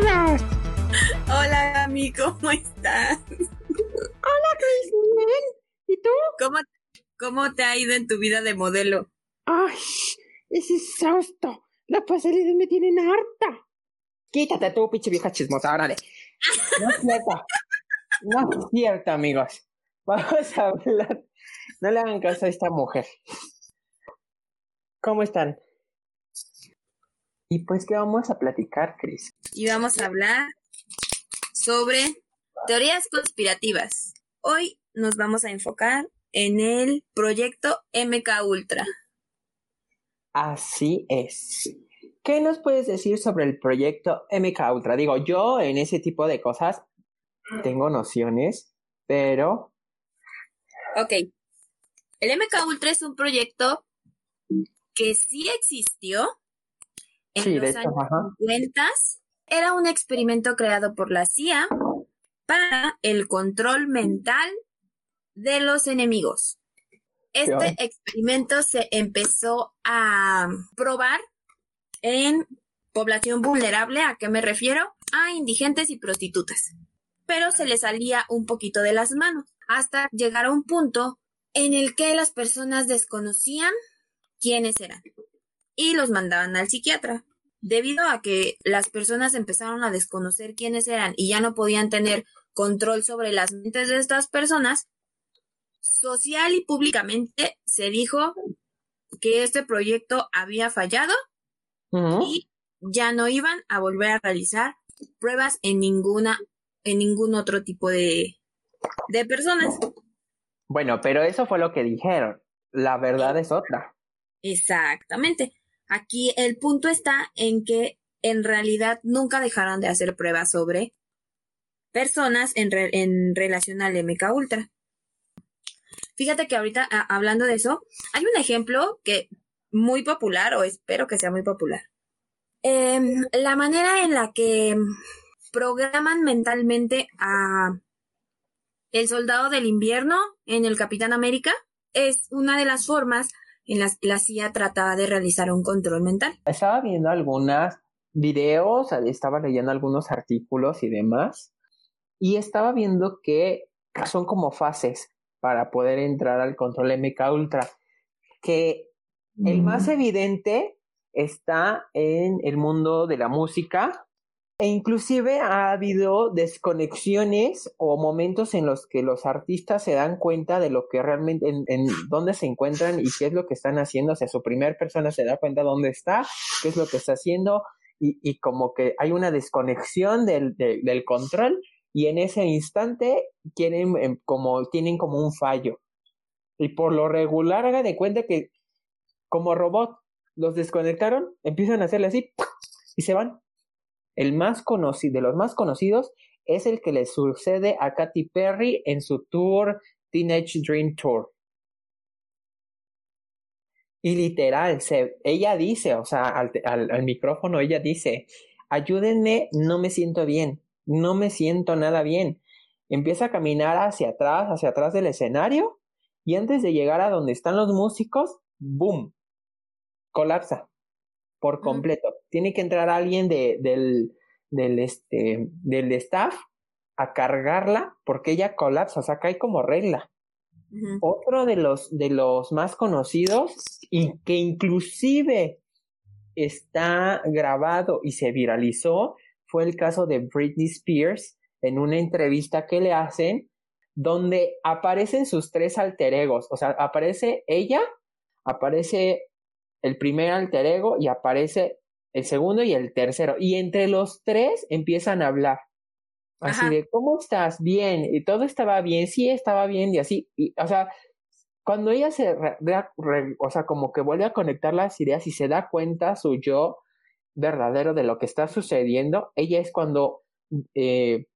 todos. Hola, Ami, ¿cómo estás? Hola, Chris, bien. ¿Y tú? ¿Cómo, ¿Cómo te ha ido en tu vida de modelo? Ay, es exhausto. Las pasarelas me tienen harta. Quítate tú, pinche vieja chismosa, órale. No es cierto. No es cierto, amigos. Vamos a hablar. No le hagan caso a esta mujer. ¿Cómo están? Y pues, ¿qué vamos a platicar, Chris? Y vamos a hablar sobre teorías conspirativas. Hoy nos vamos a enfocar en el proyecto MK Ultra. Así es. ¿Qué nos puedes decir sobre el proyecto MK Ultra? Digo, yo en ese tipo de cosas tengo nociones, pero... Ok. El MK Ultra es un proyecto que sí existió en Sí, de los hecho, años ajá. 50. Era un experimento creado por la CIA para el control mental de los enemigos. Este experimento se empezó a probar en población vulnerable, ¿a qué me refiero? A indigentes y prostitutas. Pero se les salía un poquito de las manos, hasta llegar a un punto en el que las personas desconocían quiénes eran y los mandaban al psiquiatra. Debido a que las personas empezaron a desconocer quiénes eran y ya no podían tener control sobre las mentes de estas personas, social y públicamente se dijo que este proyecto había fallado y ya no iban a volver a realizar pruebas en ninguna en ningún otro tipo de de personas. Bueno, pero eso fue lo que dijeron. La verdad es otra. Exactamente. Aquí el punto está en que en realidad nunca dejaron de hacer pruebas sobre personas en, re- en relación al MK Ultra. Fíjate que ahorita a- hablando de eso, hay un ejemplo que muy popular, o espero que sea muy popular. Em, la manera en la que programan mentalmente a el soldado del invierno en el Capitán América es una de las formas en las que la CIA trataba de realizar un control mental. Estaba viendo algunos videos, estaba leyendo algunos artículos y demás, y estaba viendo que son como fases para poder entrar al control MK Ultra, que el más evidente está en el mundo de la música e inclusive ha habido desconexiones o momentos en los que los artistas se dan cuenta de lo que realmente, en, en dónde se encuentran y qué es lo que están haciendo. O sea, su primer persona se da cuenta dónde está, qué es lo que está haciendo y, y como que hay una desconexión del, de- del control y en ese instante quieren em, como, tienen como un fallo. Y por lo regular haga de cuenta que como robot los desconectaron, empiezan a hacerle así y se van. El más conocido, de los más conocidos, es el que le sucede a Katy Perry en su tour Teenage Dream Tour. Y literal, se, ella dice, o sea, al, al, al micrófono ella dice, ayúdenme, no me siento bien, no me siento nada bien. Empieza a caminar hacia atrás, hacia atrás del escenario, y antes de llegar a donde están los músicos, ¡boom! Colapsa por completo. Tiene que entrar alguien de, del, del, este, del staff a cargarla porque ella colapsa, o sea, cae como regla. Otro de los, de los más conocidos y que inclusive está grabado y se viralizó fue el caso de Britney Spears en una entrevista que le hacen donde aparecen sus tres alter egos, o sea, aparece ella, aparece el primer alter ego y aparece el segundo y el tercero. Y entre los tres empiezan a hablar. Así Ajá. de, ¿cómo estás? Bien. Y todo estaba bien. Sí, estaba bien. Y así. Y, o sea, cuando ella se, re- re- re- o sea, como que vuelve a conectar las ideas y se da cuenta su yo verdadero de lo que está sucediendo, ella es cuando eh,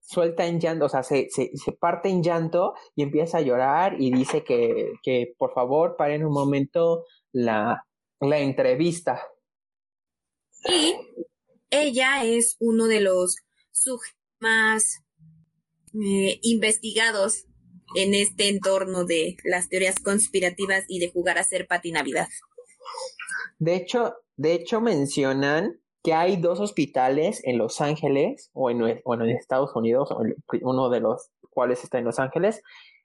suelta en llanto, o sea, se, se, se parte en llanto y empieza a llorar y dice que, que por favor paren un momento la, la entrevista. Y ella es uno de los sujetos más eh, investigados en este entorno de las teorías conspirativas y de jugar a ser Pati Navidad. De hecho, de hecho mencionan que hay dos hospitales en Los Ángeles, o en, Estados Unidos, uno de los cuales está en Los Ángeles,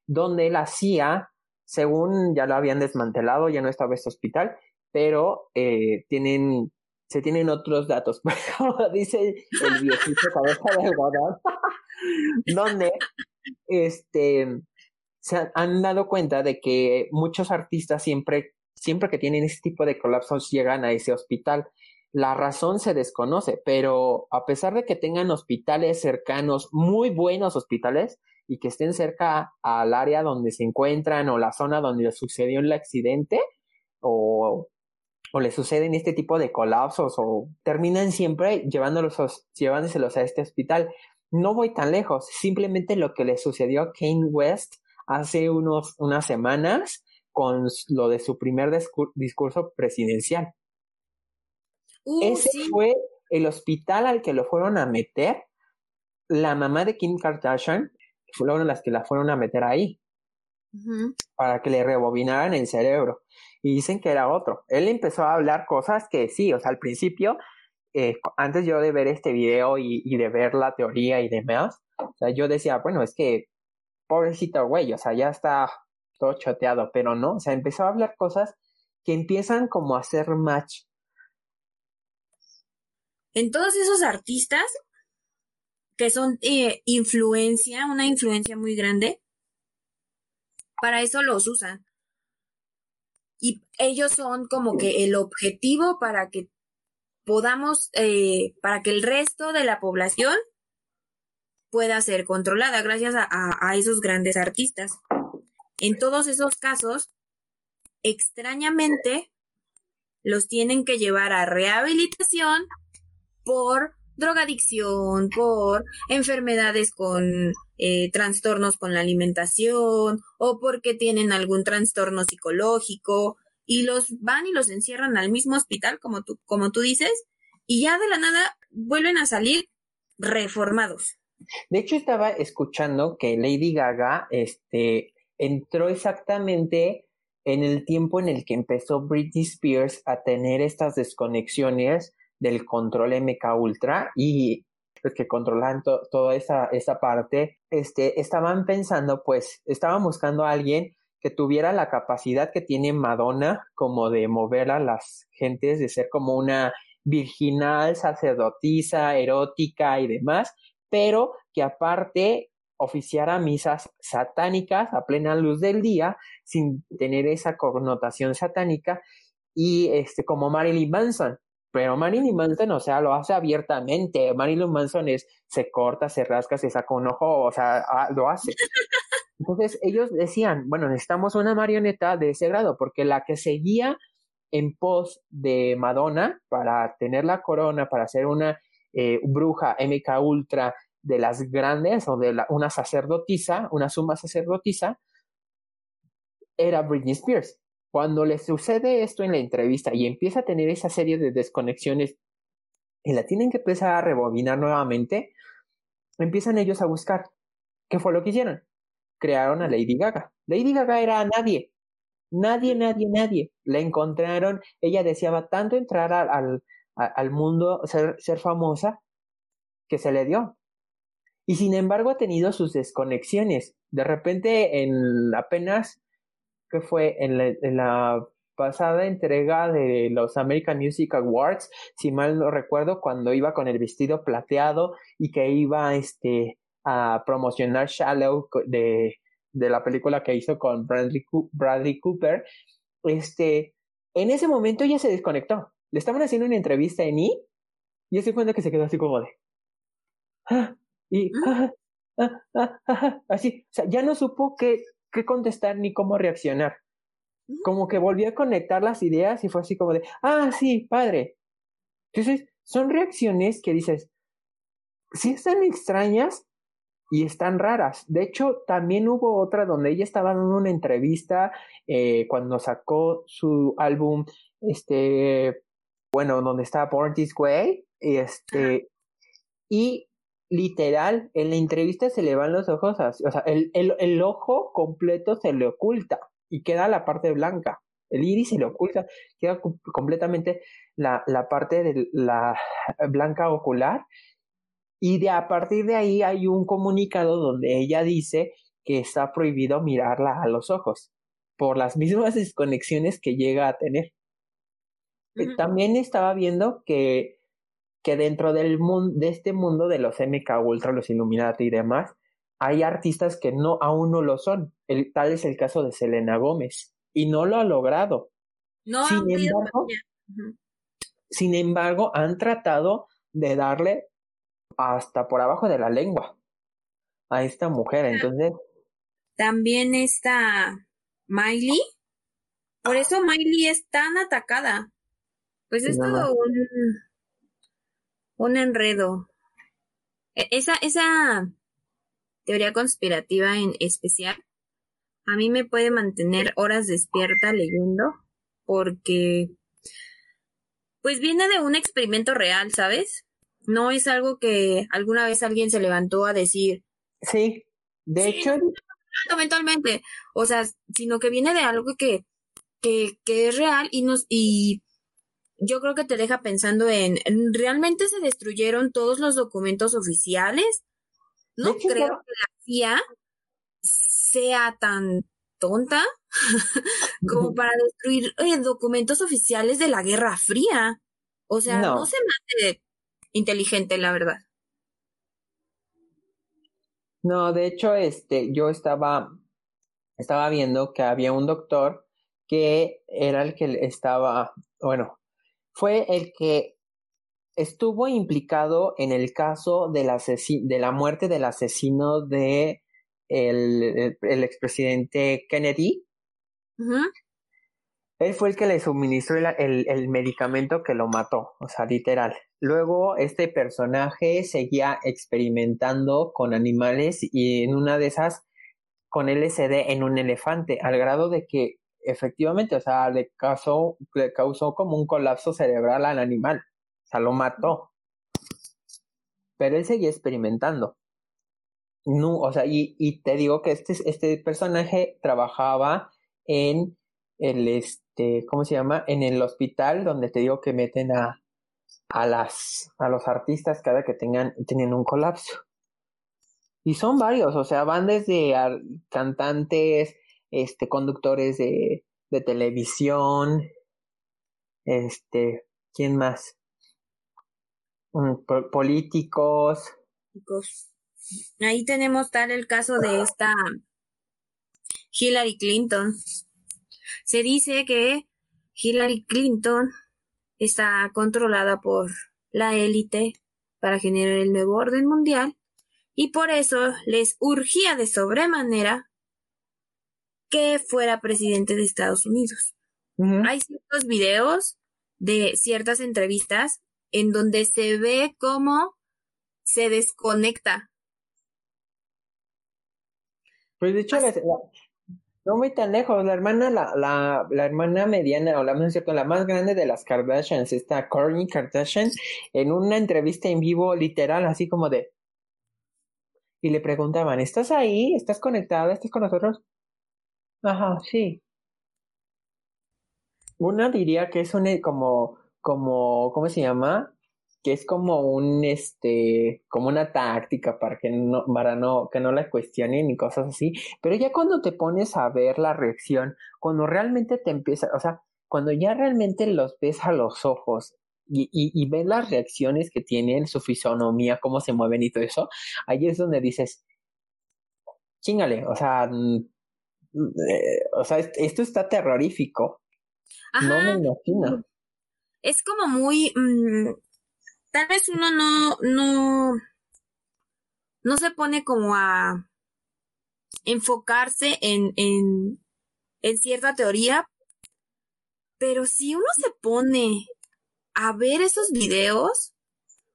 donde la CIA, según ya lo habían desmantelado, ya no estaba este hospital, pero eh, tienen, se tienen otros datos, como dice el viejito cabeza de algodón, donde este, se han dado cuenta de que muchos artistas siempre, siempre que tienen este tipo de colapsos llegan a ese hospital. La razón se desconoce, pero a pesar de que tengan hospitales cercanos, muy buenos hospitales, y que estén cerca al área donde se encuentran o la zona donde sucedió el accidente, o, o le suceden este tipo de colapsos, o terminan siempre llevándolos, llevándoselos a este hospital. No voy tan lejos, simplemente lo que le sucedió a Kane West hace unos, unas semanas con lo de su primer discurso presidencial. Uh, Ese fue el hospital al que lo fueron a meter. La mamá de Kim Kardashian fueron las que la fueron a meter ahí para que le rebobinaran el cerebro. Y dicen que era otro. Él empezó a hablar cosas que sí, o sea, al principio, eh, antes yo de ver este video y, y, de ver la teoría y demás, o sea, yo decía, bueno, es que pobrecito güey, o sea, ya está todo choteado, pero no, o sea, empezó a hablar cosas que empiezan como a hacer match en todos esos artistas que son eh, influencia, una influencia muy grande, para eso los usan. Y ellos son como que el objetivo para que podamos, eh, para que el resto de la población pueda ser controlada gracias a, a esos grandes artistas. En todos esos casos, extrañamente, los tienen que llevar a rehabilitación por drogadicción, por enfermedades con eh, trastornos con la alimentación o porque tienen algún trastorno psicológico y los van y los encierran al mismo hospital como tú, como tú dices y ya de la nada vuelven a salir reformados. De hecho estaba escuchando que Lady Gaga este entró exactamente en el tiempo en el que empezó Britney Spears a tener estas desconexiones del control MK Ultra y los que controlan toda esa, esa parte, este, estaban pensando, pues, estaban buscando a alguien que tuviera la capacidad que tiene Madonna, como de mover a las gentes, de ser como una virginal, sacerdotisa, erótica y demás, pero que aparte oficiara misas satánicas a plena luz del día, sin tener esa connotación satánica, y este, como Marilyn Manson, pero Marilyn Manson, o sea, lo hace abiertamente. Marilyn Manson es, se corta, se rasca, se saca un ojo, o sea, ah, lo hace. Entonces ellos decían, bueno, necesitamos una marioneta de ese grado, porque la que seguía en pos de Madonna para tener la corona, para ser una eh, bruja MK Ultra de las grandes o de una sacerdotisa, una suma sacerdotisa, era Britney Spears. Cuando le sucede esto en la entrevista y empieza a tener esa serie de desconexiones y la tienen que empezar a rebobinar nuevamente, empiezan ellos a buscar. ¿Qué fue lo que hicieron? Crearon a Lady Gaga. Lady Gaga era nadie. Nadie, nadie, nadie. La encontraron. Ella deseaba tanto entrar al, al, mundo, ser, ser famosa, que se le dio. Y sin embargo ha tenido sus desconexiones. De repente, en apenas que fue en la, pasada entrega de los American Music Awards, si mal no recuerdo, cuando iba con el vestido plateado y que iba este, a promocionar Shallow de, de la película que hizo con Bradley, Bradley Cooper, este, en ese momento ella se desconectó. Le estaban haciendo una entrevista en I y ese cuenta que se quedó así como de... Ah", y ah, ah, así, o sea, ya no supo qué, qué contestar ni cómo reaccionar. Como que volvió a conectar las ideas y fue así como de, ah, sí, padre. Entonces, son reacciones que dices, sí están extrañas y están raras. De hecho, también hubo otra donde ella estaba dando una entrevista eh, cuando sacó su álbum, este, bueno, donde está Born This Way, este, y literal, en la entrevista se le van los ojos, o sea, el, el, el, ojo completo se le oculta y queda la parte blanca. El iris se le oculta, queda completamente la, la parte de la blanca ocular y de a partir de ahí hay un comunicado donde ella dice que está prohibido mirarla a los ojos por las mismas desconexiones que llega a tener. También estaba viendo que, que dentro del mundo, de este mundo de los MK Ultra, los Illuminati y demás, hay artistas que no, aún no lo son. El, tal es el caso de Selena Gómez. Y no lo ha logrado. No sin, embargo, sin embargo, han tratado de darle hasta por abajo de la lengua a esta mujer. Entonces. También está Miley. Por eso Miley es tan atacada. Pues es todo un, un enredo. E, esa, esa teoría conspirativa en especial, a mí me puede mantener horas despierta leyendo, porque pues viene de un experimento real, ¿sabes? No es algo que alguna vez alguien se levantó a decir. Sí, de hecho. Eventualmente, o sea, sino que viene de algo que, que, que es real y nos, y yo creo que te deja pensando en, ¿realmente se destruyeron todos los documentos oficiales? No creo que la CIA sea tan tonta como para destruir eh, documentos oficiales de la Guerra Fría. O sea, no, se mate inteligente, la verdad. No, de hecho, este, yo estaba, estaba viendo que había un doctor que era el que estaba, bueno, fue el que estuvo implicado en el caso de la, de la muerte del asesino de el, el, expresidente Kennedy. Él fue el que le suministró el, el, medicamento que lo mató, o sea, literal. Luego, este personaje seguía experimentando con animales y en una de esas con LSD en un elefante, al grado de que efectivamente, o sea, le causó, le causó como un colapso cerebral al animal, o sea, lo mató. Pero él seguía experimentando. No, o sea, y, y te digo que este, este personaje trabajaba en el, este, ¿cómo se llama? En el hospital donde te digo que meten a, a las, a los artistas cada que tengan, tienen un colapso. Y son varios, o sea, van desde cantantes, este, conductores de, de televisión, este, ¿quién más? Mm, políticos. Ahí tenemos tal el caso de esta Hillary Clinton. Se dice que Hillary Clinton está controlada por la élite para generar el nuevo orden mundial y por eso les urgía de sobremanera que fuera presidente de Estados Unidos. Hay ciertos videos de ciertas entrevistas en donde se ve cómo se desconecta. Pues de hecho, no muy tan lejos, la hermana, la, la, la hermana mediana, o la más cierto, la más grande de las Kardashians, está Kourtney Kardashian, en una entrevista en vivo, literal, así como de, y le preguntaban, ¿estás ahí? ¿Estás conectada? ¿Estás con nosotros? Ajá, sí. Una diría que es un eh, como, como, ¿cómo se llama? Que es como un, este, como una táctica para que no, para no, que no la cuestionen y cosas así. Pero ya cuando te pones a ver la reacción, cuando realmente te empieza, o sea, cuando ya realmente los ves a los ojos y, y, las reacciones que tienen, su fisonomía, cómo se mueven y todo eso, ahí es donde dices, chingale, o sea, eh, o sea, esto está terrorífico. No me imagino. Es como muy, mm, tal vez uno no, no, no se pone como a enfocarse en, en, en cierta teoría, pero si uno se pone a ver esos videos,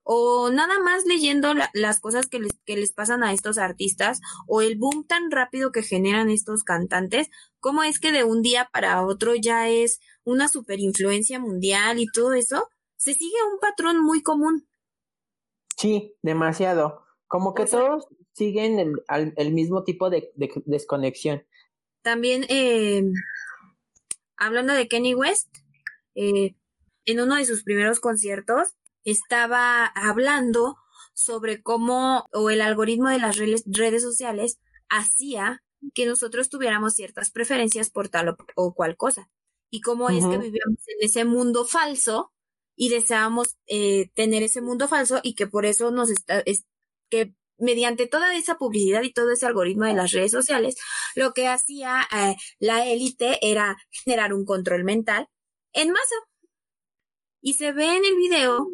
o nada más leyendo las cosas que les, que les pasan a estos artistas o el boom tan rápido que generan estos cantantes, cómo es que de un día para otro ya es una super influencia mundial y todo eso, se sigue un patrón muy común. Sí, demasiado. Como que todos siguen el, el, mismo tipo de, desconexión. También, eh, hablando de Kenny West, eh, en uno de sus primeros conciertos estaba hablando sobre cómo o el algoritmo de las redes, sociales hacía que nosotros tuviéramos ciertas preferencias por tal o, cual cosa. Y cómo es que vivíamos en ese mundo falso y deseábamos eh, tener ese mundo falso y que por eso nos está, es, que mediante toda esa publicidad y todo ese algoritmo de las redes sociales, lo que hacía eh, la élite era generar un control mental en masa. Y se ve en el video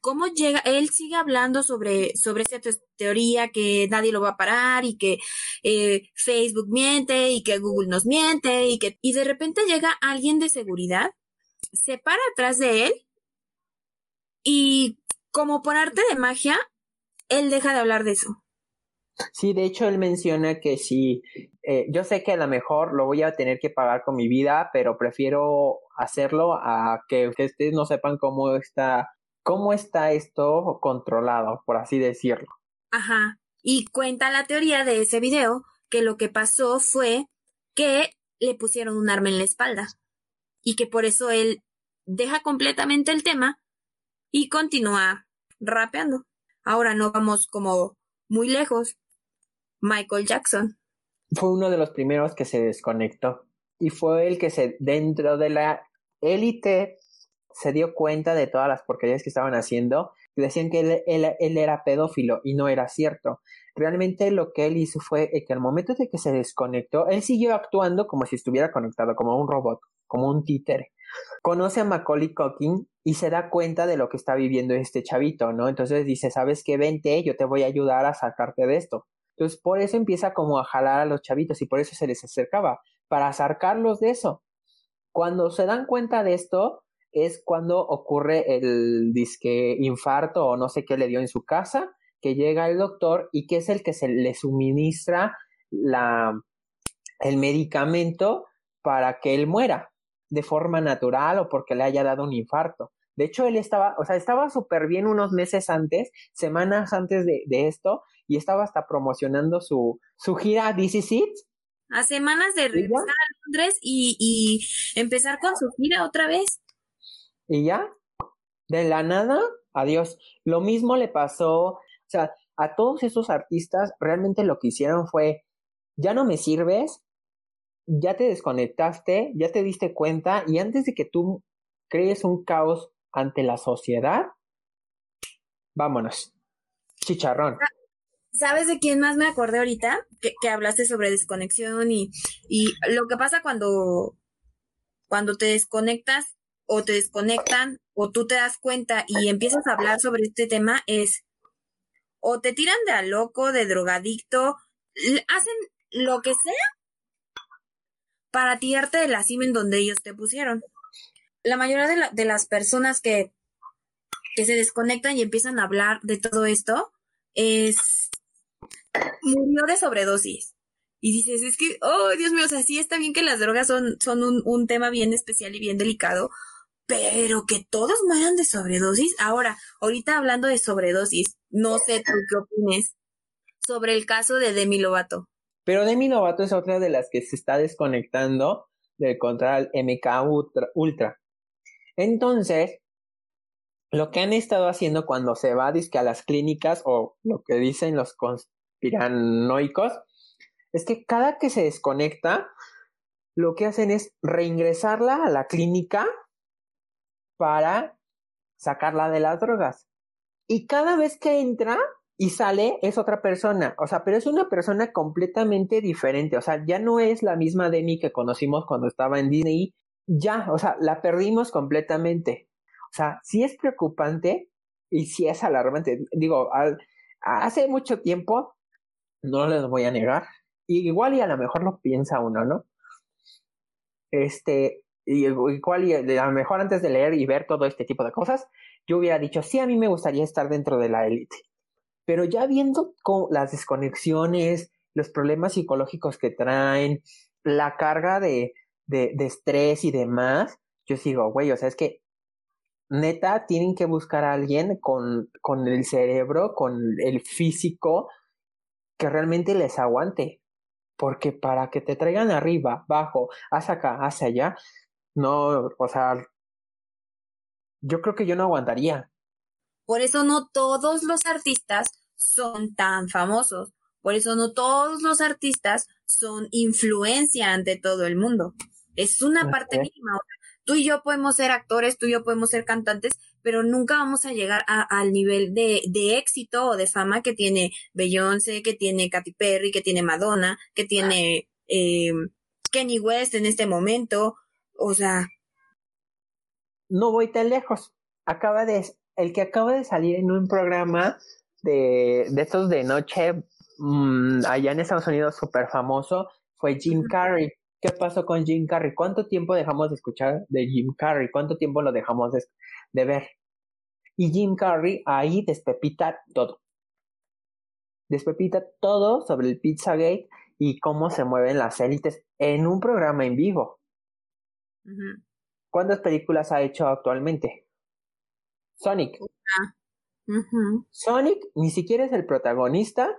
cómo llega, él sigue hablando sobre, sobre esa teoría que nadie lo va a parar y que eh, Facebook miente y que Google nos miente y que, y de repente llega alguien de seguridad, se para atrás de él y como por arte de magia, él deja de hablar de eso. Sí, de hecho él menciona que sí, eh, yo sé que a lo mejor lo voy a tener que pagar con mi vida, pero prefiero hacerlo a que ustedes no sepan cómo está, cómo está esto controlado, por así decirlo. Ajá. Y cuenta la teoría de ese video que lo que pasó fue que le pusieron un arma en la espalda y que por eso él deja completamente el tema y continúa rapeando. Ahora no vamos como muy lejos. Michael Jackson. Fue uno de los primeros que se desconectó y fue el que se dentro de la élite se dio cuenta de todas las porquerías que estaban haciendo. Decían que él, era pedófilo y no era cierto. Realmente lo que él hizo fue que al momento de que se desconectó, él siguió actuando como si estuviera conectado, como un robot, como un títere. Conoce a Macaulay Culkin y se da cuenta de lo que está viviendo este chavito, ¿no? Entonces dice, ¿sabes qué? Vente, yo te voy a ayudar a sacarte de esto. Entonces por eso empieza como a jalar a los chavitos y por eso se les acercaba, para sacarlos de eso. Cuando se dan cuenta de esto, es cuando ocurre el disque infarto o no sé qué le dio en su casa, que llega el doctor y que es el que se le suministra la, el medicamento para que él muera de forma natural o porque le haya dado un infarto. De hecho, él estaba, o sea, estaba súper bien unos meses antes, semanas antes de, esto, y estaba hasta promocionando su, su gira DC Seats. A semanas de regresar a Londres y, y empezar con su gira otra vez. Y ya, de la nada, adiós. Lo mismo le pasó, o sea, a todos esos artistas realmente lo que hicieron fue, ya no me sirves, ya te desconectaste, ya te diste cuenta y antes de que tú crees un caos ante la sociedad, vámonos. Chicharrón. Ah, ¿Sabes de quién más me acordé ahorita? Que, hablaste sobre desconexión y, y lo que pasa cuando, cuando te desconectas o te desconectan o tú te das cuenta y empiezas a hablar sobre este tema es o te tiran de a loco, de drogadicto, hacen lo que sea para tirarte de la cima en donde ellos te pusieron. La mayoría de, las personas que, que se desconectan y empiezan a hablar de todo esto es murió de sobredosis. Y dices, es que, oh, Dios mío, o sea, sí está bien que las drogas son, son un, un tema bien especial y bien delicado, pero que todos mueran de sobredosis. Ahora, ahorita hablando de sobredosis, no sé tú qué opines sobre el caso de Demi Lovato. Pero Demi Lovato es otra de las que se está desconectando del control MK Ultra. Entonces, lo que han estado haciendo cuando se va a las clínicas o lo que dicen los conspiranoicos es que cada que se desconecta, lo que hacen es reingresarla a la clínica para sacarla de las drogas. Y cada vez que entra, y sale es otra persona, o sea, pero es una persona completamente diferente, o sea, ya no es la misma Demi que conocimos cuando estaba en Disney, ya, o sea, la perdimos completamente. O sea, sí es preocupante y sí es alarmante. Digo, hace mucho tiempo, no les voy a negar, igual y a lo mejor lo piensa uno, ¿no? Este, y igual y a lo mejor antes de leer y ver todo este tipo de cosas, yo hubiera dicho, sí, a mí me gustaría estar dentro de la élite. Pero ya viendo las desconexiones, los problemas psicológicos que traen, la carga de, de, de estrés y demás, yo sigo, güey, o sea, es que neta tienen que buscar a alguien con, con el cerebro, con el físico, que realmente les aguante. Porque para que te traigan arriba, abajo, hacia acá, hacia allá, no, o sea, yo creo que yo no aguantaría. Por eso no todos los artistas son tan famosos. Por eso no todos los artistas son influencia ante todo el mundo. Es una parte mínima. Tú y yo podemos ser actores, tú y yo podemos ser cantantes, pero nunca vamos a llegar al nivel de, de, éxito o de fama que tiene Beyoncé, que tiene Katy Perry, que tiene Madonna, que tiene eh, Kenny West en este momento. O sea. No voy tan lejos. Acaba de, el que acaba de salir en un programa de, de estos de noche mm, allá en Estados Unidos súper famoso fue Jim Carrey. ¿Qué pasó con Jim Carrey? ¿Cuánto tiempo dejamos de escuchar de Jim Carrey? ¿Cuánto tiempo lo dejamos de, de ver? Y Jim Carrey ahí despepita todo. Despepita todo sobre el Pizzagate y cómo se mueven las élites en un programa en vivo. ¿Cuántas películas ha hecho actualmente? Sonic. Sonic ni siquiera es el protagonista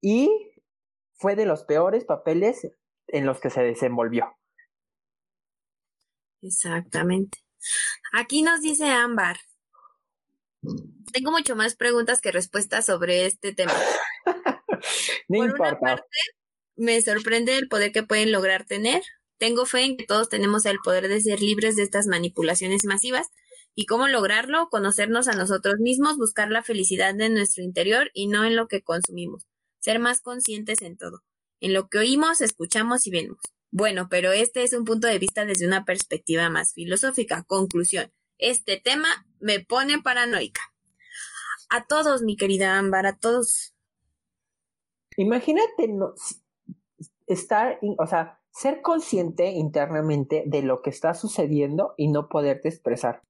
y fue de los peores papeles en los que se desenvolvió. Exactamente. Aquí nos dice Ámbar. Tengo mucho más preguntas que respuestas sobre este tema. no Por una parte, me sorprende el poder que pueden lograr tener. Tengo fe en que todos tenemos el poder de ser libres de estas manipulaciones masivas. ¿Y cómo lograrlo? Conocernos a nosotros mismos, buscar la felicidad en nuestro interior y no en lo que consumimos. Ser más conscientes en todo en lo que oímos, escuchamos y vemos. Bueno, pero este es un punto de vista desde una perspectiva más filosófica. Conclusión. Este tema me pone paranoica. A todos, mi querida Ámbar, a todos. Imagínate no, estar, o sea, ser consciente internamente de lo que está sucediendo y no poderte expresar.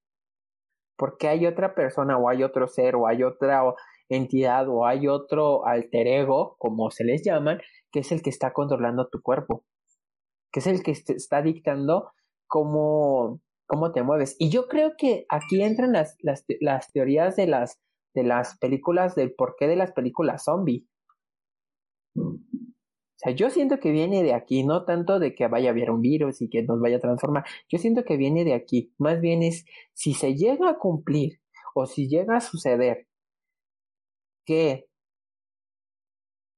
Porque hay otra persona o hay otro ser o hay otra entidad o hay otro alter ego, como se les llaman, que es el que está controlando tu cuerpo, que es el que está dictando cómo, cómo te mueves. Y yo creo que aquí entran las, las, las teorías de las, de las películas, del porqué de las películas zombie. O sea, yo siento que viene de aquí, no tanto de que vaya a haber un virus y que nos vaya a transformar. Yo siento que viene de aquí. Más bien es si se llega a cumplir o si llega a suceder que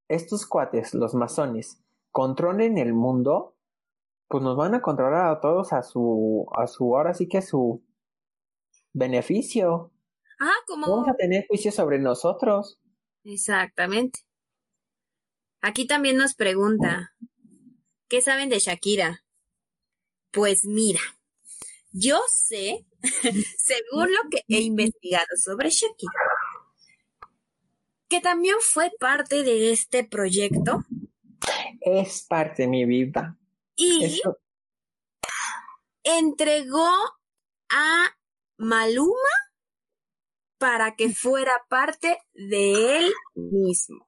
estos cuates, los masones, controlen el mundo, pues nos van a controlar a todos a su, a su, ahora sí que a su beneficio. Ah, como. Vamos a tener juicio sobre nosotros. Exactamente. Aquí también nos pregunta, ¿qué saben de Shakira? Pues mira, yo sé, según lo que he investigado sobre Shakira, que también fue parte de este proyecto. Es parte de mi vida. Y entregó a Maluma para que fuera parte de él mismo.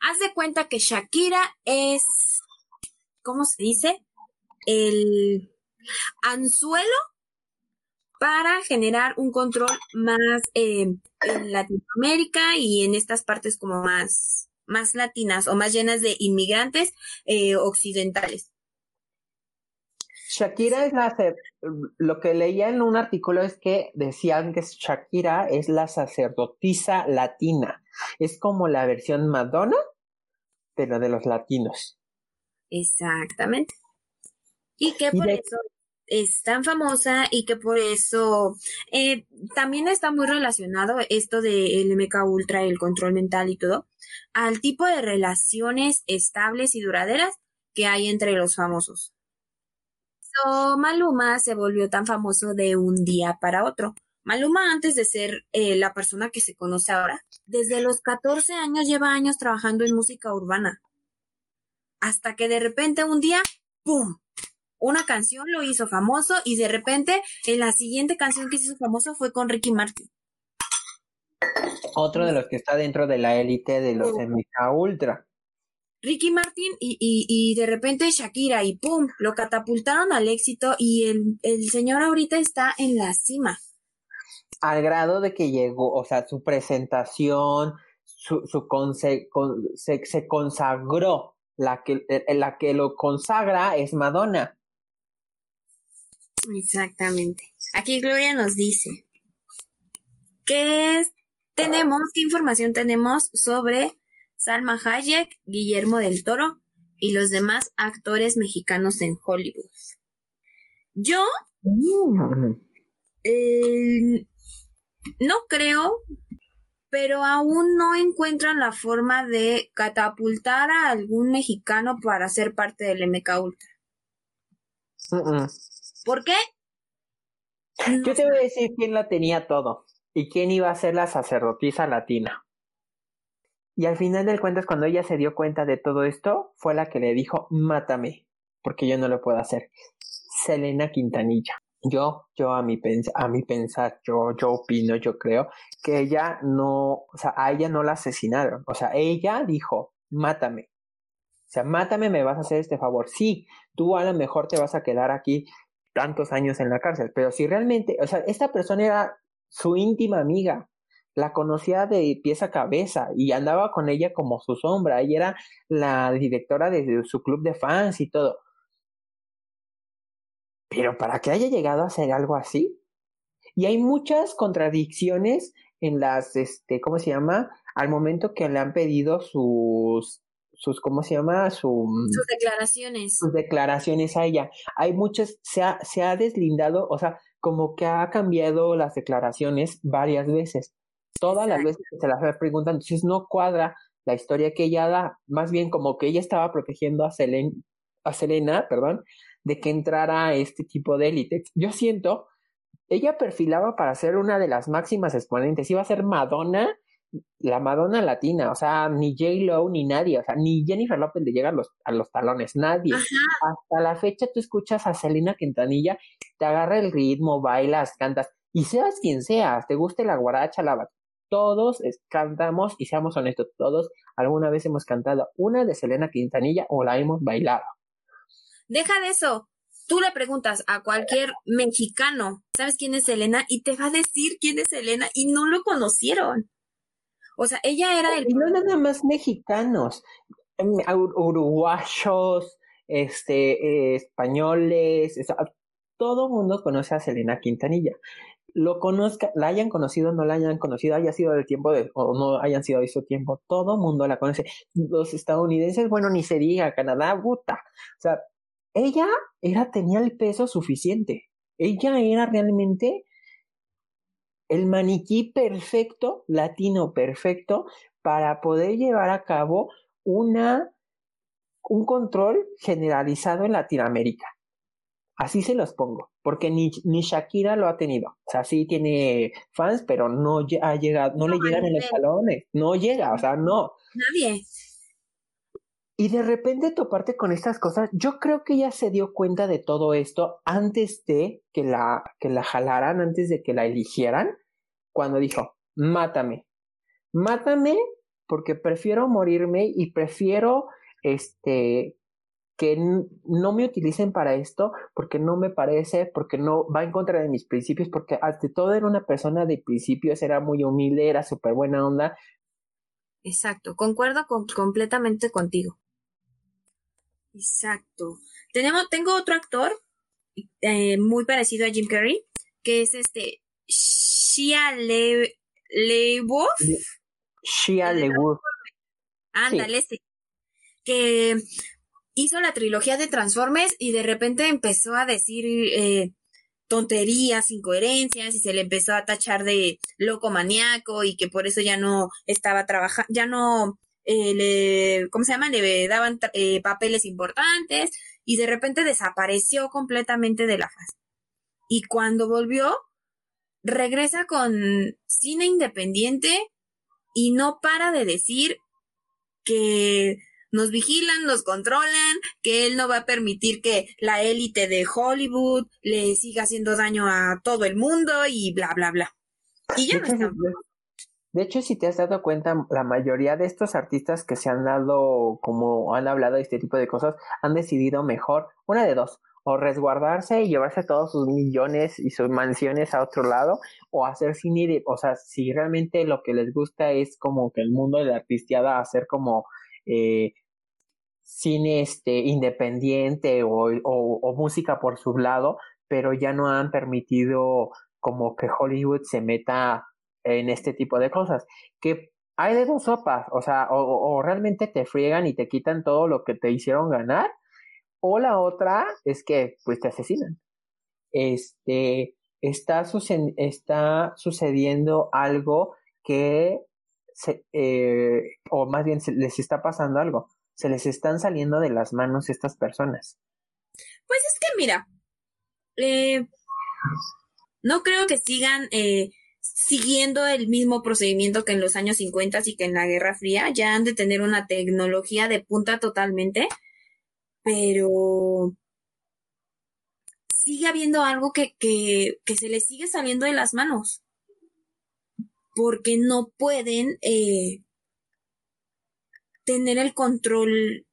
Haz de cuenta que Shakira es, ¿cómo se dice? El anzuelo para generar un control más eh, en Latinoamérica y en estas partes como más, más latinas o más llenas de inmigrantes eh, occidentales. Shakira es la lo que leía en un artículo es que decían que Shakira es la sacerdotisa latina. Es como la versión Madonna, pero de los latinos. Exactamente. Y que por eso es tan famosa y que por eso eh, también está muy relacionado esto del MK Ultra, el control mental y todo, al tipo de relaciones estables y duraderas que hay entre los famosos. Maluma se volvió tan famoso de un día para otro. Maluma, antes de ser eh, la persona que se conoce ahora, desde los 14 años lleva años trabajando en música urbana. Hasta que de repente un día, ¡pum! una canción lo hizo famoso y de repente en la siguiente canción que se hizo famoso fue con Ricky Martin. Otro de los que está dentro de la élite de los MK Ultra. Ricky Martin y, y, de repente Shakira y ¡pum! Lo catapultaron al éxito y el, el señor ahorita está en la cima. Al grado de que llegó, o sea, su presentación, su, su se, se, consagró. La que, la que lo consagra es Madonna. Exactamente. Aquí Gloria nos dice, ¿qué tenemos, qué información tenemos sobre Salma Hayek, Guillermo del Toro y los demás actores mexicanos en Hollywood? Yo eh, no creo, pero aún no encuentran la forma de catapultar a algún mexicano para ser parte del MK Ultra. ¿Por qué? Yo te voy a decir quién la tenía todo y quién iba a ser la sacerdotisa latina. Y al final del cuentas, cuando ella se dio cuenta de todo esto, fue la que le dijo, mátame, porque yo no lo puedo hacer. Selena Quintanilla. Yo, yo a mi, a mi pensar, yo, yo opino, yo creo que ella no, o sea, a ella no la asesinaron. O sea, ella dijo, mátame. O sea, mátame, me vas a hacer este favor. Sí, tú a lo mejor te vas a quedar aquí tantos años en la cárcel, pero si realmente, o sea, esta persona era su íntima amiga, la conocía de pies a cabeza y andaba con ella como su sombra, ella era la directora de su club de fans y todo. Pero para que haya llegado a hacer algo así, y hay muchas contradicciones en las, este, ¿cómo se llama? Al momento que le han pedido sus sus, ¿cómo se llama? Su, mm, sus declaraciones. Sus declaraciones a ella. Hay muchas, se ha, se ha deslindado, o sea, como que ha cambiado las declaraciones varias veces. Todas las veces que se las preguntan, entonces no cuadra la historia que ella da, más bien como que ella estaba protegiendo a, Selen, a Selena, perdón, de que entrara a este tipo de élite. Yo siento, ella perfilaba para ser una de las máximas exponentes, iba a ser Madonna la Madonna latina, o sea, ni J. Lo ni nadie, o sea, ni Jennifer López le llega a los, a los talones, nadie. Hasta la fecha tú escuchas a Selena Quintanilla, te agarra el ritmo, bailas, cantas, y seas quien seas, te guste la guaracha, la todos cantamos, y seamos honestos, todos alguna vez hemos cantado una de Selena Quintanilla o la hemos bailado. Deja de eso. Tú le preguntas a cualquier mexicano, ¿sabes quién es Selena? Y te va a decir quién es Selena y no lo conocieron. O sea, ella era el... Y no nada más mexicanos, em, uruguayos, este, españoles, todo el mundo conoce a Selena Quintanilla. Lo conozca, la hayan conocido, no la hayan conocido, haya sido del tiempo de, o no hayan sido de su tiempo, todo mundo la conoce. Los estadounidenses, bueno, ni se diga, Canadá, puta. O sea, ella era, tenía el peso suficiente. Ella era realmente el maniquí perfecto, latino perfecto, para poder llevar a cabo una, un control generalizado en Latinoamérica. Así se los pongo, porque ni, ni Shakira lo ha tenido. O sea, sí tiene fans, pero no ha llegado, no, le llegan en los salones, no llega, o sea, no. Nadie. Y de repente toparte con estas cosas, yo creo que ella se dio cuenta de todo esto antes de que la, que la jalaran, antes de que la eligieran, cuando dijo, mátame, mátame porque prefiero morirme y prefiero este que no me utilicen para esto porque no me parece, porque no va en contra de mis principios, porque ante todo era una persona de principios, era muy humilde, era súper buena onda. Exacto, concuerdo completamente contigo. Exacto. Tenemos, tengo otro actor eh, muy parecido a Jim Carrey, que es este Shia Le Shia LeWolf. Ándale, sí. Que hizo la trilogía de Transformers y de repente empezó a decir eh, tonterías, incoherencias y se le empezó a tachar de loco maníaco y que por eso ya no estaba trabajando, ya no eh, le, ¿cómo se llama? Le daban eh, papeles importantes y de repente desapareció completamente de la faz. Y cuando volvió, regresa con cine independiente y no para de decir que nos vigilan, nos controlan, que él no va a permitir que la élite de Hollywood le siga haciendo daño a todo el mundo y bla, bla, bla. Y ya no está. De hecho, si te has dado cuenta, la mayoría de estos artistas que se han dado, como han hablado de este tipo de cosas, han decidido mejor, una de dos, o resguardarse y llevarse todos sus millones y sus mansiones a otro lado, o hacer cine, o sea, si realmente lo que les gusta es como que el mundo de la artistiada, hacer como eh, cine este, independiente o, o, música por su lado, pero ya no han permitido como que Hollywood se meta en este tipo de cosas. Que hay de dos sopas, o sea, o, realmente te friegan y te quitan todo lo que te hicieron ganar, o la otra es que pues te asesinan. Este, está, está sucediendo algo que, se, eh, o más bien se les está pasando algo, se les están saliendo de las manos estas personas. Pues es que mira, eh, no creo que sigan eh, siguiendo el mismo procedimiento que en los años 50 y que en la Guerra Fría. Ya han de tener una tecnología de punta totalmente, pero sigue habiendo algo que, que, se les sigue saliendo de las manos. Porque no pueden eh, tener el control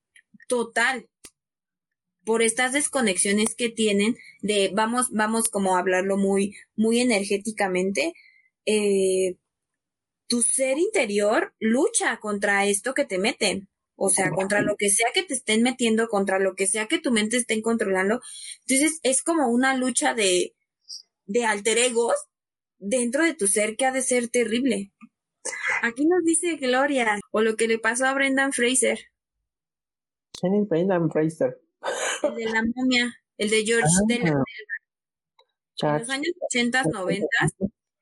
total por estas desconexiones que tienen de vamos vamos como a hablarlo muy muy energéticamente eh, tu ser interior lucha contra esto que te meten o sea, contra lo que sea que te estén metiendo, contra lo que sea que tu mente estén controlando. Entonces es como una lucha de, de alter egos dentro de tu ser que ha de ser terrible. Aquí nos dice Gloria, o lo que le pasó a Brendan Fraser. ¿Quién es Brendan Fraser? El de la momia, el de George de la En los años 80, 90,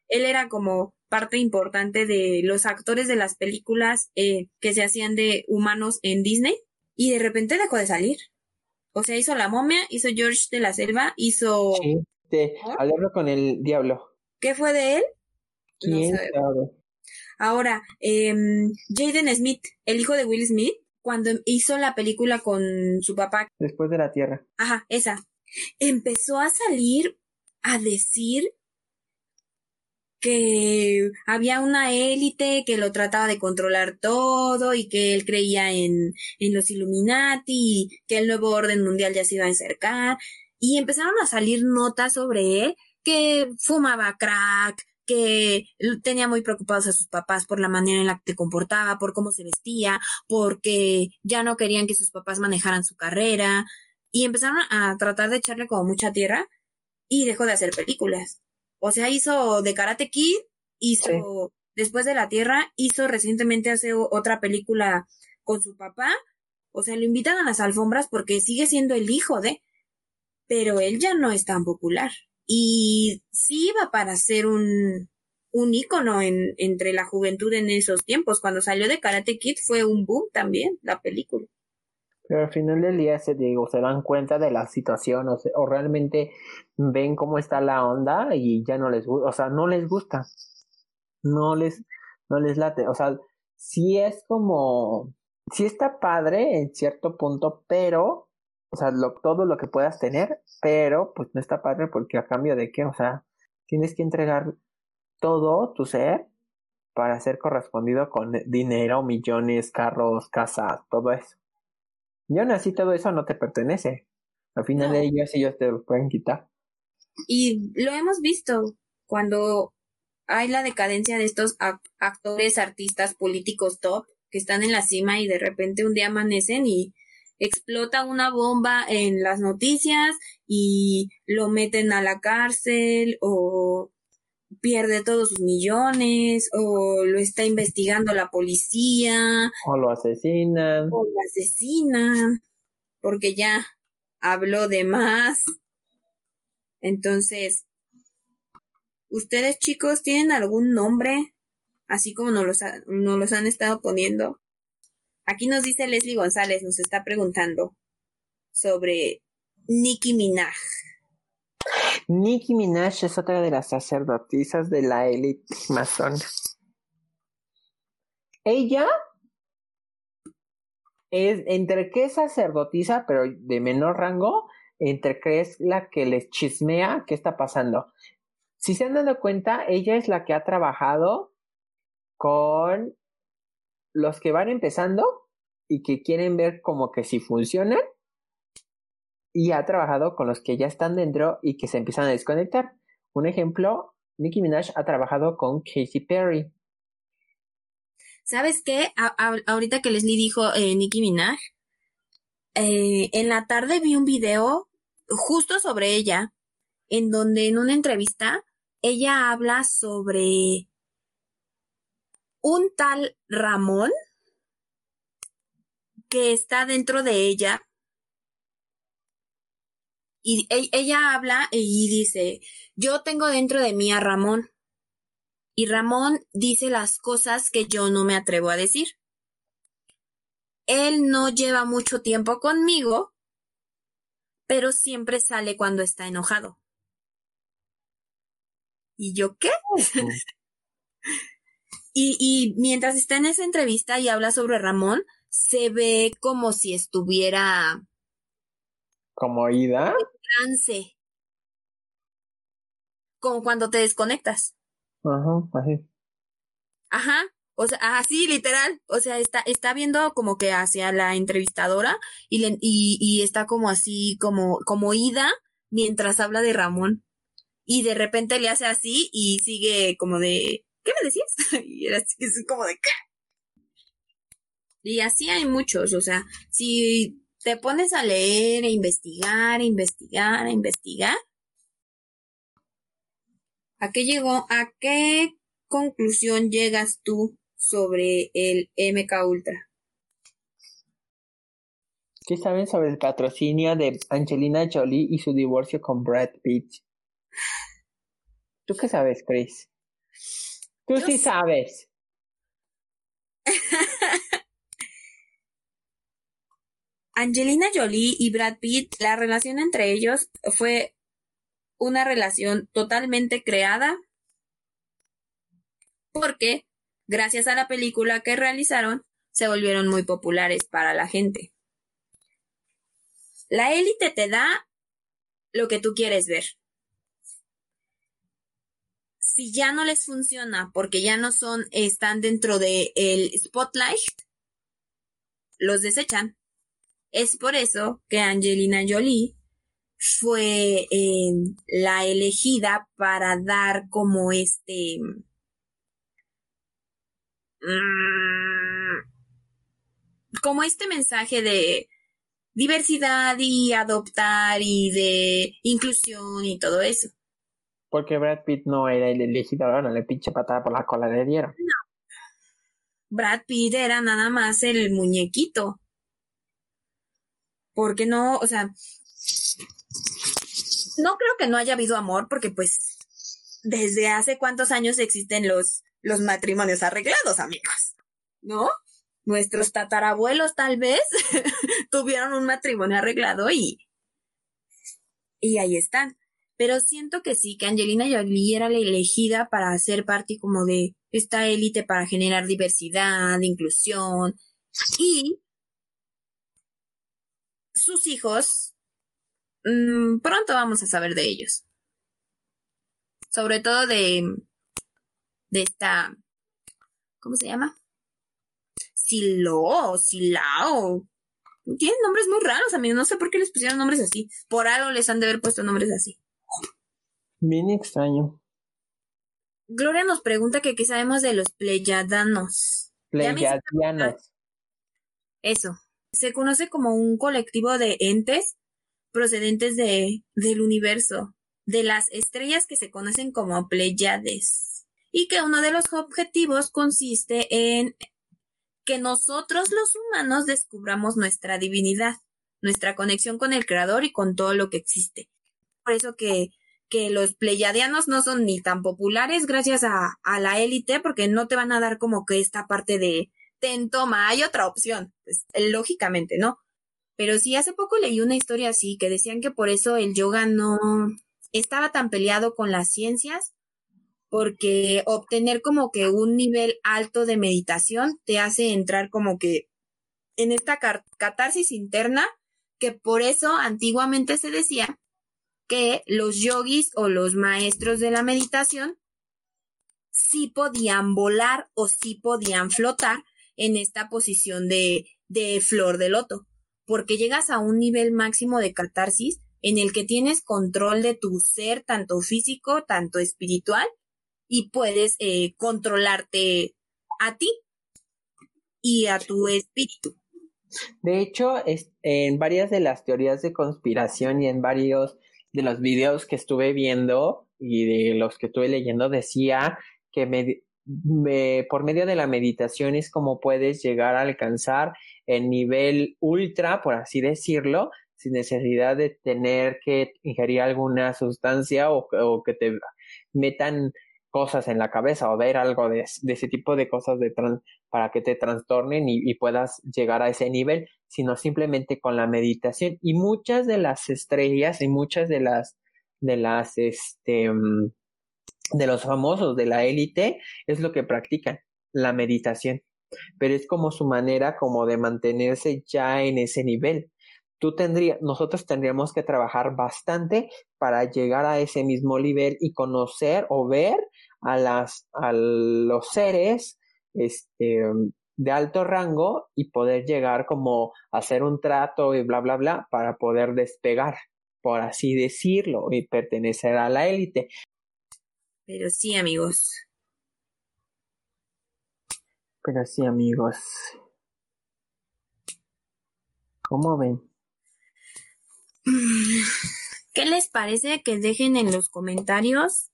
él era como parte importante de los actores de las películas eh, que se hacían de humanos en Disney y de repente dejó de salir. O sea, hizo La momia, hizo George de la Selva, hizo... Sí, de con el diablo. ¿Qué fue de él? ¿Quién Ahora, eh, Jaden Smith, el hijo de Will Smith, cuando hizo la película con su papá. Después de la Tierra. Ajá, esa. Empezó a salir a decir que había una élite que lo trataba de controlar todo y que él creía en, en los Illuminati y que el nuevo orden mundial ya se iba a acercar y empezaron a salir notas sobre él que fumaba crack, que tenía muy preocupados a sus papás por la manera en la que se comportaba, por cómo se vestía, porque ya no querían que sus papás manejaran su carrera y empezaron a tratar de echarle como mucha tierra y dejó de hacer películas. O sea, hizo de Karate Kid, hizo Después de la Tierra, hizo recientemente hace otra película con su papá. O sea, lo invitan a las alfombras porque sigue siendo el hijo de, pero él ya no es tan popular. Y sí iba para ser un, un ícono en, entre la juventud en esos tiempos. Cuando salió de Karate Kid fue un boom también la película. Pero al final del día se digo, se dan cuenta de la situación o, o realmente ven cómo está la onda y ya no les gusta, o sea, no les gusta. No les, no les late. O sea, sí es como, sí está padre en cierto punto, pero, o sea, lo, todo lo que puedas tener, pero pues no está padre porque a cambio de qué, o sea, tienes que entregar todo tu ser para ser correspondido con dinero, millones, carros, casas, todo eso. Y aún así todo eso no te pertenece. Al final de ellos ellos te lo pueden quitar. Y lo hemos visto cuando hay la decadencia de estos actores, artistas, políticos top que están en la cima y de repente un día amanecen y explota una bomba en las noticias y lo meten a la cárcel o pierde todos sus millones o lo está investigando la policía o lo asesinan. o lo asesinan porque ya habló de más. Entonces ustedes chicos tienen algún nombre así como nos los, nos los han estado poniendo aquí nos dice Leslie González nos está preguntando sobre Nicki Minaj Nicki Minaj es otra de las sacerdotisas de la élite masona. Ella es entre qué es sacerdotisa, pero de menor rango, entre qué es la que les chismea qué está pasando. Si se han dado cuenta, ella es la que ha trabajado con los que van empezando y que quieren ver como que si funcionan y ha trabajado con los que ya están dentro y que se empiezan a desconectar. Un ejemplo, Nicki Minaj ha trabajado con Katy Perry. ¿Sabes qué? ahorita que Leslie dijo eh, Nicki Minaj, eh, en la tarde vi un video justo sobre ella en donde en una entrevista ella habla sobre un tal Ramón que está dentro de ella. Y e, ella habla y dice, yo tengo dentro de mí a Ramón. Y Ramón dice las cosas que yo no me atrevo a decir. Él no lleva mucho tiempo conmigo, pero siempre sale cuando está enojado. ¿Y yo qué? y, y mientras está en esa entrevista y habla sobre Ramón, se ve como si estuviera... ¿Como ida? trance. Como cuando te desconectas. Ajá, así. Ajá, o sea, así literal, o sea, está, está viendo como que hacia la entrevistadora y, le, y, y está como así, como, como ida mientras habla de Ramón. Y de repente le hace así y sigue como de, ¿qué me decías? y era así, es como de, ¿qué? Y así hay muchos, o sea, si te pones a leer, e investigar, e investigar, e investigar, ¿a qué llegó? ¿A qué conclusión llegas tú sobre el MK Ultra? ¿Qué saben sobre el patrocinio de Angelina Jolie y su divorcio con Brad Pitt? ¿Tú qué sabes, Chris? Tú sí sabes. Angelina Jolie y Brad Pitt, la relación entre ellos fue una relación totalmente creada porque, gracias a la película que realizaron, se volvieron muy populares para la gente. La élite te da lo que tú quieres ver. Si ya no les funciona porque ya no son, están dentro del el spotlight, los desechan. Es por eso que Angelina Jolie fue eh, la elegida para dar como este... Mm, como este mensaje de diversidad y adoptar y de inclusión y todo eso. Porque Brad Pitt no era el elegido, no le pinche patada por la cola le dieron. No. Brad Pitt era nada más el muñequito porque no, o sea, no creo que no haya habido amor, porque pues desde hace cuántos años existen los, los matrimonios arreglados, amigos, ¿no? Nuestros tatarabuelos tal vez tuvieron un matrimonio arreglado y, y ahí están. Pero siento que sí, que Angelina Jolie era la elegida para ser parte como de esta élite para generar diversidad, inclusión y sus hijos, mm, pronto vamos a saber de ellos. Sobre todo de, de esta, ¿cómo se llama? Silo, Silao. Tienen nombres muy raros, amigos. No sé por qué les pusieron nombres así. Por algo les han de haber puesto nombres así. Bien extraño. Gloria nos pregunta que qué sabemos de los pleyadanos. Pleyadianos. Eso se conoce como un colectivo de entes procedentes de, del universo, de las estrellas que se conocen como Pleiades, y que uno de los objetivos consiste en que nosotros los humanos descubramos nuestra divinidad, nuestra conexión con el Creador y con todo lo que existe. Por eso que, que los pleyadianos no son ni tan populares gracias a, la élite, porque no te van a dar como que esta parte de, ten, toma, hay otra opción. Pues, lógicamente, ¿no? Pero sí, hace poco leí una historia así, que decían que por eso el yoga no estaba tan peleado con las ciencias, porque obtener como que un nivel alto de meditación te hace entrar como que en esta catarsis interna, que por eso antiguamente se decía que los yogis o los maestros de la meditación sí podían volar o sí podían flotar en esta posición de, de flor de loto, porque llegas a un nivel máximo de catarsis en el que tienes control de tu ser, tanto físico, tanto espiritual, y puedes eh, controlarte a ti y a tu espíritu. De hecho, en varias de las teorías de conspiración y en varios de los videos que estuve viendo y de los que estuve leyendo decía que me, por medio de la meditación es como puedes llegar a alcanzar el nivel ultra, por así decirlo, sin necesidad de tener que ingerir alguna sustancia o, o que te metan cosas en la cabeza o ver algo de, ese tipo de cosas de para que te trastornen y, puedas llegar a ese nivel, sino simplemente con la meditación. Y muchas de las estrellas y muchas de las, de las, este, mm, de los famosos de la élite es lo que practican, la meditación. Pero es como su manera como de mantenerse ya en ese nivel. Tú tendrías, nosotros tendríamos que trabajar bastante para llegar a ese mismo nivel y conocer o ver a las, a los seres, este, de alto rango y poder llegar como a hacer un trato y bla, bla, bla para poder despegar, por así decirlo, y pertenecer a la élite. Pero sí, amigos. Pero sí, amigos. ¿Cómo ven? ¿Qué les parece que dejen en los comentarios?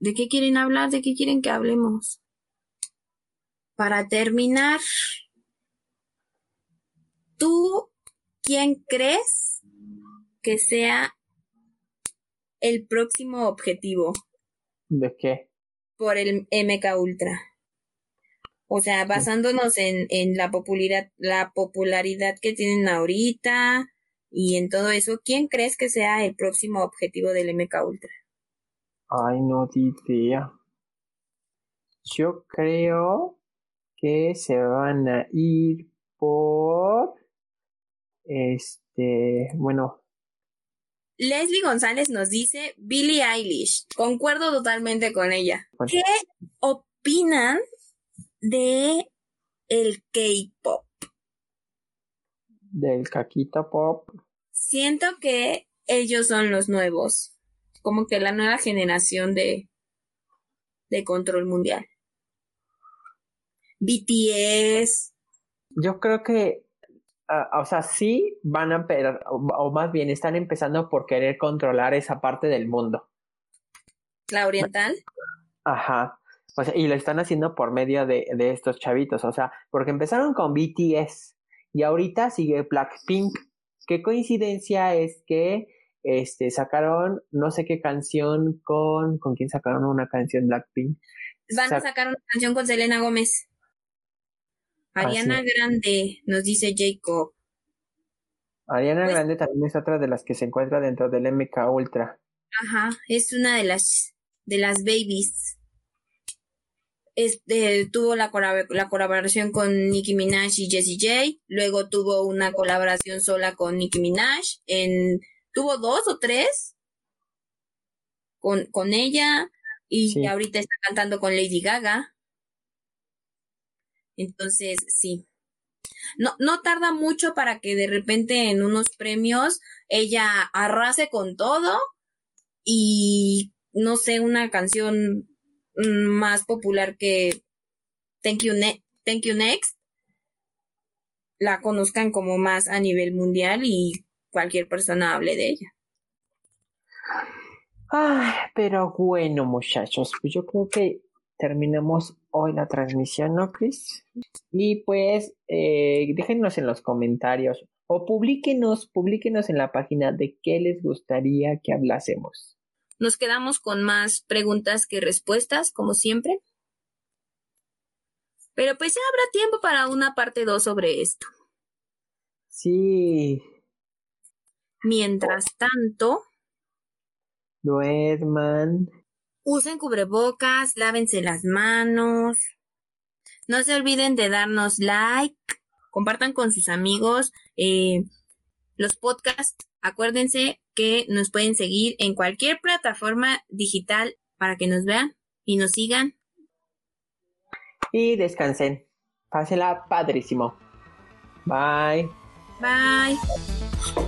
¿De qué quieren hablar? ¿De qué quieren que hablemos? Para terminar, ¿tú quién crees que sea el próximo objetivo? ¿De qué? Por el MK Ultra. O sea, basándonos en, en la popularidad, la popularidad que tienen ahorita y en todo eso, ¿quién crees que sea el próximo objetivo del MK Ultra? Ay, no idea. Yo creo que se van a ir por este, bueno. Leslie González nos dice Billie Eilish. Concuerdo totalmente con ella. ¿Qué opinan de el K-pop? Del caquita pop. Siento que ellos son los nuevos, como que la nueva generación de, de control mundial. BTS. Yo creo que, o sea, sí van a, o más bien están empezando por querer controlar esa parte del mundo. ¿La oriental? Ajá. O sea, y lo están haciendo por medio de, de estos chavitos. O sea, porque empezaron con BTS y ahorita sigue Blackpink. Qué coincidencia es que este sacaron no sé qué canción con con quién sacaron una canción Blackpink. Van a sacar una canción con Selena Gómez. Ariana Grande, nos dice Jacob. Ariana pues Grande también es otra de las que se encuentra dentro del MK Ultra. Ajá, es una de las de las babies este, tuvo la, la colaboración con Nicki Minaj y Jessie J, luego tuvo una colaboración sola con Nicki Minaj, en, tuvo dos o tres con, con ella y ahorita está cantando con Lady Gaga. Entonces, sí. No, no tarda mucho para que de repente en unos premios ella arrase con todo y no sé, una canción más popular que Thank You, Next la conozcan como más a nivel mundial y cualquier persona hable de ella. Ay, pero bueno, muchachos, pues yo creo que terminamos hoy la transmisión, ¿no, Chris? Y pues eh, déjenos en los comentarios o publíquenos, publíquenos en la página de qué les gustaría que hablásemos. Nos quedamos con más preguntas que respuestas, como siempre. Pero pues ya habrá tiempo para una parte 2 sobre esto. Sí. Mientras tanto. Duerman. Usen cubrebocas, lávense las manos. No se olviden de darnos like. Compartan con sus amigos eh, los podcasts. Acuérdense que nos pueden seguir en cualquier plataforma digital para que nos vean y nos sigan. Y descansen. Pásenla padrísimo. Bye. Bye.